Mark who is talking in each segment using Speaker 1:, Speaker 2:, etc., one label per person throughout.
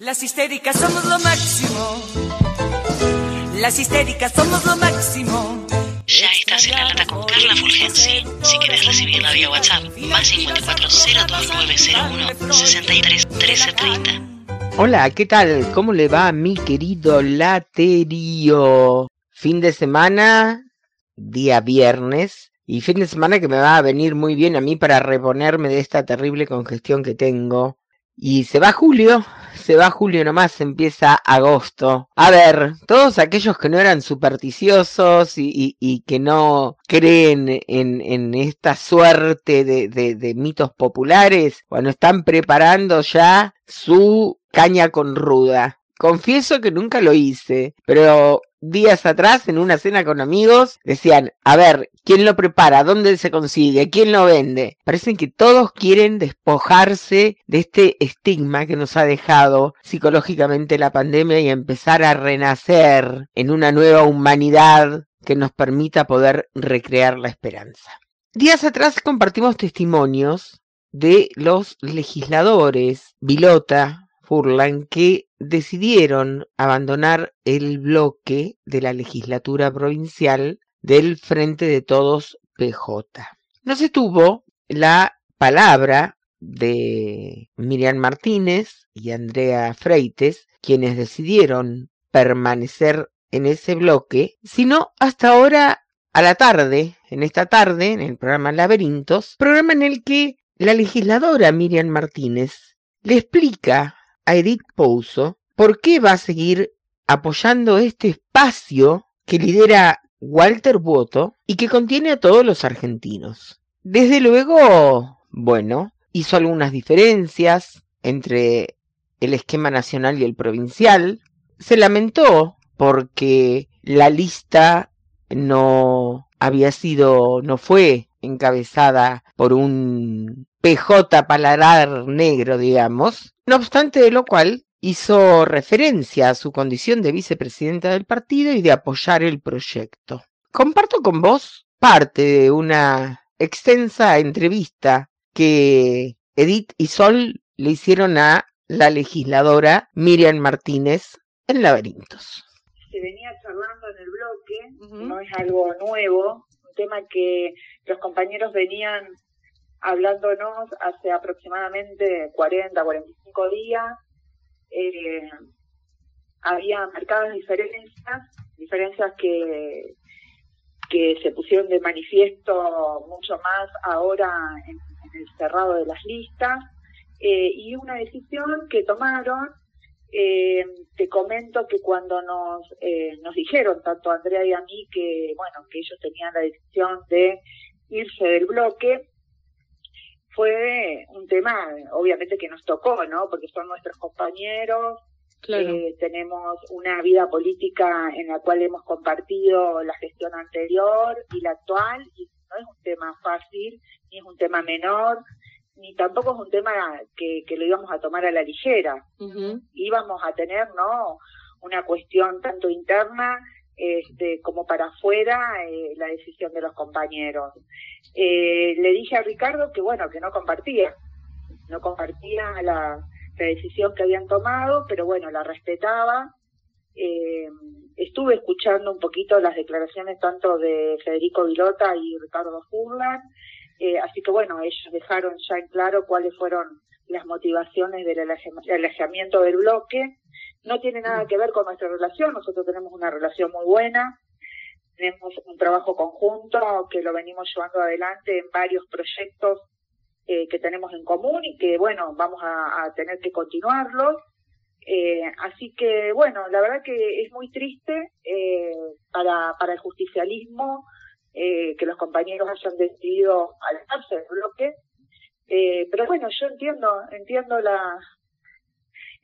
Speaker 1: Las histéricas somos lo máximo. Las histéricas somos lo máximo.
Speaker 2: Ya estás en la lata con Carla Fulgensi. Si quieres recibirla vía WhatsApp, más 54 02901 63 1330.
Speaker 3: Hola, ¿qué tal? ¿Cómo le va mi querido laterío? Fin de semana, día viernes, y fin de semana que me va a venir muy bien a mí para reponerme de esta terrible congestión que tengo. Y se va julio, se va julio nomás, empieza agosto. A ver, todos aquellos que no eran supersticiosos y, que no creen en, esta suerte de, de, de mitos populares, bueno, están preparando ya su caña con ruda. Confieso que nunca lo hice, pero días atrás en una cena con amigos decían, a ver, ¿quién lo prepara? ¿Dónde se consigue? ¿Quién lo vende? Parecen que todos quieren despojarse de este estigma que nos ha dejado psicológicamente la pandemia y empezar a renacer en una nueva humanidad que nos permita poder recrear la esperanza. Días atrás compartimos testimonios de los legisladores Vilota, Furlan, que decidieron abandonar el bloque de la legislatura provincial del Frente de Todos PJ. No se tuvo la palabra de Miriam Martínez y Andrea Freites, quienes decidieron permanecer en ese bloque, sino hasta ahora a la tarde, en esta tarde, en el programa Laberintos, programa en el que la legisladora Miriam Martínez le explica a Edith Pouso por qué va a seguir apoyando este espacio que lidera Walter Boto y que contiene a todos los argentinos. Desde luego, bueno, hizo algunas diferencias entre el esquema nacional y el provincial. Se lamentó porque la lista no había sido, no fue encabezada por un PJ paladar negro, digamos. No obstante de lo cual, hizo referencia a su condición de vicepresidenta del partido y de apoyar el proyecto. Comparto con vos parte de una extensa entrevista que Edith y Sol le hicieron a la legisladora Miriam Martínez en Laberintos.
Speaker 4: Se venía charlando en el bloque, uh -huh. no es algo nuevo, tema que los compañeros venían hablándonos hace aproximadamente 40, 45 días. Eh, había marcadas diferencias, diferencias que, que se pusieron de manifiesto mucho más ahora en, el cerrado de las listas, eh, y una decisión que tomaron, eh, te comento que cuando nos, eh, nos dijeron, tanto a Andrea y a mí, que bueno, que ellos tenían la decisión de irse del bloque, fue un tema, obviamente, que nos tocó, ¿no? Porque son nuestros compañeros, claro. eh, tenemos una vida política en la cual hemos compartido la gestión anterior y la actual, y no es un tema fácil, ni es un tema menor, ni tampoco es un tema que, que lo íbamos a tomar a la ligera. Uh -huh. Íbamos a tener, ¿no? Una cuestión tanto interna este, como para afuera eh, la decisión de los compañeros. Eh, le dije a Ricardo que bueno, que no compartía, no compartía la, la decisión que habían tomado, pero bueno, la respetaba. Eh, estuve escuchando un poquito las declaraciones tanto de Federico Vilota y Ricardo Furlan, eh, así que bueno, ellos dejaron ya en claro cuáles fueron las motivaciones del alejamiento del bloque. No tiene nada que ver con nuestra relación, nosotros tenemos una relación muy buena, tenemos un trabajo conjunto que lo venimos llevando adelante en varios proyectos eh, que tenemos en común y que bueno, vamos a, a tener que continuarlos. Eh, así que bueno, la verdad que es muy triste eh, para, para el justicialismo eh, que los compañeros hayan decidido alejarse del bloque. Eh, pero bueno, yo entiendo, entiendo la,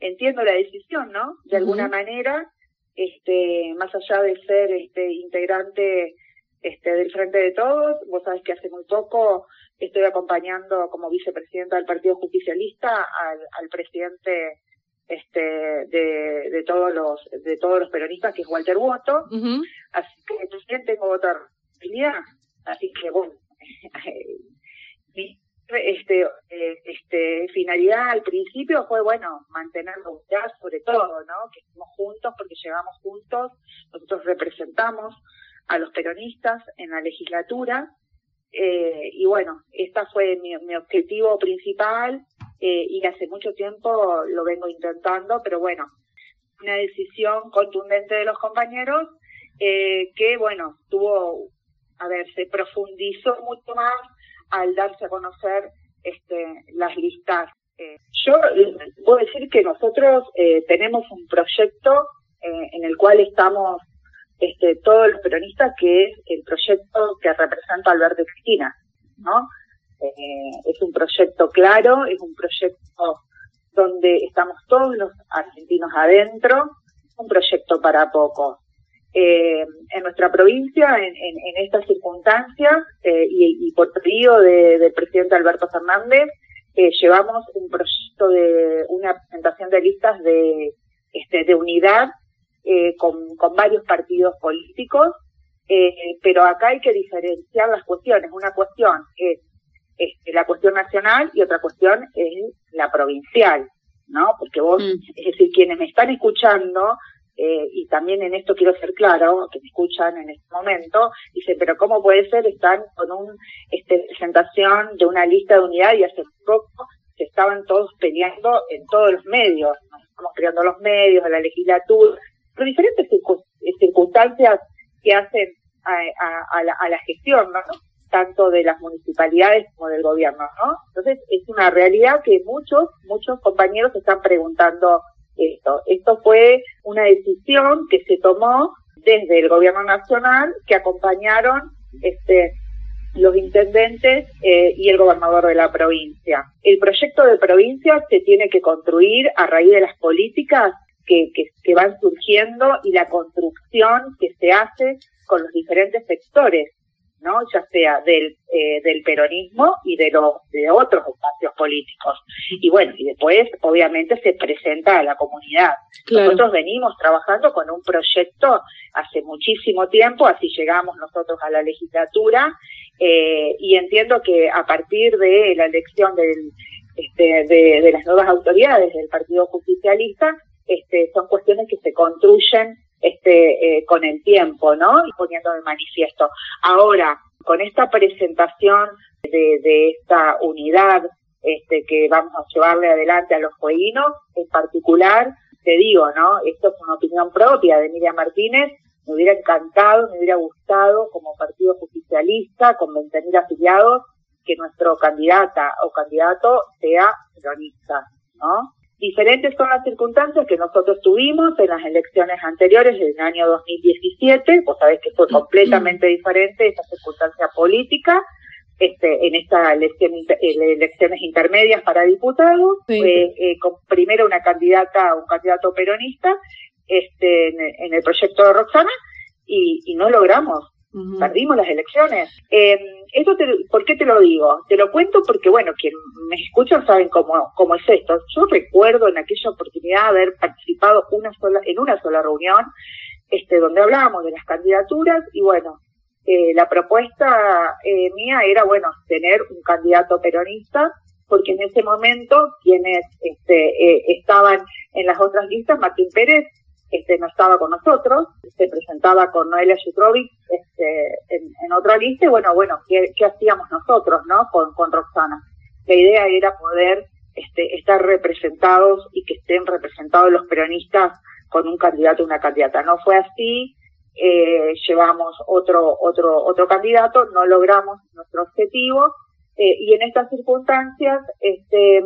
Speaker 4: entiendo la decisión, ¿no? De alguna uh -huh. manera, este, más allá de ser este integrante este del Frente de Todos, vos sabés que hace muy poco estoy acompañando como vicepresidenta del Partido Justicialista al, al presidente este de, de todos los de todos los peronistas que es Walter Woto, uh -huh. así que también tengo otra así que bueno, este, eh, este, finalidad al principio fue, bueno, mantener la unidad sobre todo, ¿no? Que estemos juntos porque llegamos juntos, nosotros representamos a los peronistas en la legislatura, eh, y bueno, esta fue mi, mi objetivo principal, eh, y hace mucho tiempo lo vengo intentando, pero bueno, una decisión contundente de los compañeros, eh, que bueno, tuvo, a ver, se profundizó mucho más al darse a conocer este, las listas. Eh, yo puedo decir que nosotros eh, tenemos un proyecto eh, en el cual estamos este, todos los peronistas, que es el proyecto que representa Alberto y Cristina, ¿no? es un proyecto claro, es un proyecto donde estamos todos los argentinos adentro, un proyecto para pocos. Eh, en nuestra provincia, en, en, en estas circunstancias, eh, y, y, por pedido de, del presidente Alberto Fernández, eh, llevamos un proyecto de una presentación de listas de, este, de unidad eh, con, con, varios partidos políticos, eh, pero acá hay que diferenciar las cuestiones. Una cuestión es este, la cuestión nacional y otra cuestión es la provincial, ¿no? Porque vos, mm. es decir, quienes me están escuchando eh, y también en esto quiero ser claro, que me escuchan en este momento, dicen, pero ¿cómo puede ser? Están con una este, presentación de una lista de unidad y hace poco se estaban todos peleando en todos los medios, nos estamos creando los medios, la legislatura, por diferentes circunstancias que hacen a, a, a, la, a la, gestión, ¿no? tanto de las municipalidades como del gobierno, ¿no? Entonces es una realidad que muchos, muchos compañeros están preguntando esto. Esto fue una decisión que se tomó desde el gobierno nacional que acompañaron este los intendentes eh, y el gobernador de la provincia. El proyecto de provincia se tiene que construir a raíz de las políticas que, que, que van surgiendo y la construcción que se hace con los diferentes sectores ¿no? ya sea del, eh, del peronismo y de, los de otros espacios políticos. Y bueno, y después obviamente se presenta a la comunidad. Claro. Nosotros venimos trabajando con un proyecto hace muchísimo tiempo, así llegamos nosotros a la legislatura, eh, y entiendo que a partir de la elección del, este, de, de las nuevas autoridades del Partido Justicialista, este, son cuestiones que se construyen este, eh, con el tiempo, ¿no? Y poniendo de manifiesto. Ahora, con esta presentación de, de esta unidad este, que vamos a llevarle adelante a los jueguinos, en particular, te digo, ¿no? Esto es una opinión propia de Miriam Martínez, me hubiera encantado, me hubiera gustado como partido justicialista, con 20.000 afiliados, que nuestro candidata o candidato sea peronista, ¿no? Diferentes son las circunstancias que nosotros tuvimos en las elecciones anteriores del año 2017. Vos sabés que fue completamente diferente esa circunstancia política. Este, en estas elección, elecciones intermedias para diputados, sí. eh, con primero una candidata, un candidato peronista, este, en, en el proyecto de Roxana, y, y no logramos Perdimos las elecciones. Eh, esto te, ¿Por qué te lo digo? Te lo cuento porque, bueno, quien me escucha saben cómo, cómo es esto. Yo recuerdo en aquella oportunidad haber participado una sola, en una sola reunión este, donde hablábamos de las candidaturas y, bueno, eh, la propuesta eh, mía era, bueno, tener un candidato peronista porque en ese momento quienes este, eh, estaban en las otras listas, Martín Pérez este, no estaba con nosotros, se presentaba con Noelia Yutrovic este, en, en, otra lista, y bueno, bueno, ¿qué, qué hacíamos nosotros, no? Con, con Roxana. La idea era poder este, estar representados y que estén representados los peronistas con un candidato o una candidata. No fue así, eh, llevamos otro, otro, otro candidato, no logramos nuestro objetivo, eh, y en estas circunstancias, este,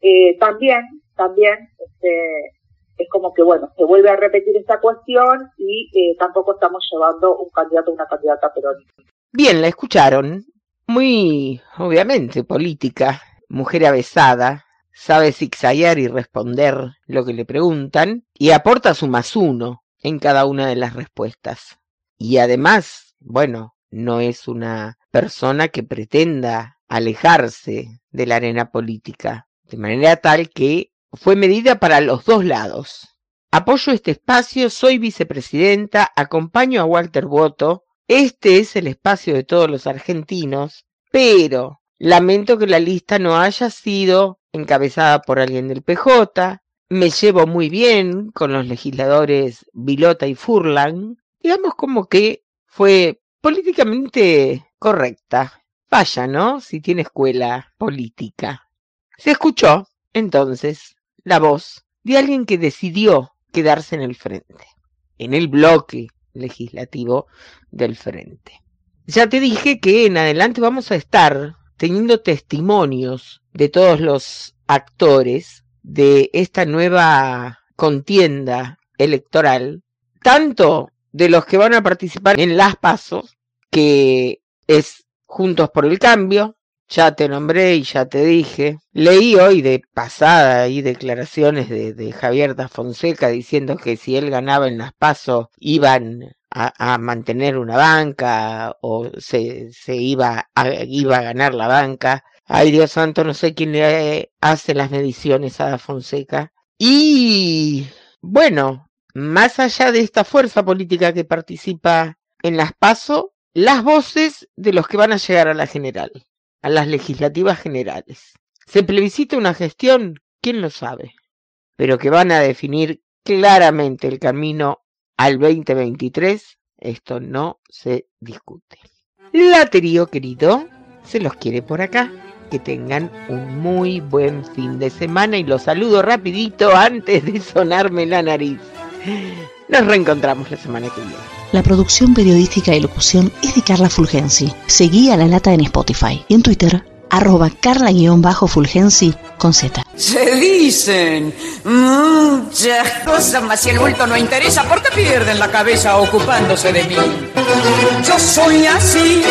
Speaker 4: eh, también, también, este, es como que, bueno, se vuelve a repetir esta cuestión y eh, tampoco estamos llevando un candidato o una candidata peronista.
Speaker 3: Bien, la escucharon. Muy, obviamente, política, mujer avesada, sabe zigzaguear y responder lo que le preguntan y aporta su más uno en cada una de las respuestas. Y además, bueno, no es una persona que pretenda alejarse de la arena política, de manera tal que fue medida para los dos lados. Apoyo este espacio, soy vicepresidenta, acompaño a Walter Boto, este es el espacio de todos los argentinos, pero Lamento que la lista no haya sido encabezada por alguien del PJ. Me llevo muy bien con los legisladores Vilota y Furlan. Digamos como que fue políticamente correcta. Vaya, ¿no? Si tiene escuela política. Se escuchó, entonces, la voz de alguien que decidió quedarse en el frente, en el bloque legislativo del frente. Ya te dije que en adelante vamos a estar teniendo testimonios de todos los actores de esta nueva contienda electoral, tanto de los que van a participar en las pasos, que es Juntos por el Cambio, ya te nombré y ya te dije. Leí hoy de pasada y declaraciones de, Javier da Fonseca diciendo que si él ganaba en las pasos iban a, mantener una banca o se, iba, a, iba a ganar la banca. Ay, Dios santo, no sé quién le hace las mediciones a da Fonseca. Y bueno, más allá de esta fuerza política que participa en las PASO, las voces de los que van a llegar a la general, a las legislativas generales. ¿Se plebiscita una gestión? ¿Quién lo sabe? Pero que van a definir claramente el camino al 2023, esto no se discute. Laterío querido, se los quiere por acá. Que tengan un muy buen fin de semana y los saludo rapidito antes de sonarme la nariz. Nos reencontramos la semana que viene.
Speaker 2: La producción periodística y locución es de Carla Fulgensi. Seguí a La Lata en Spotify y en Twitter, arroba carla-fulgensi con Z.
Speaker 1: Se dicen muchas cosas, mas si el bulto no interesa, ¿por qué pierden la cabeza ocupándose de mí? Yo soy así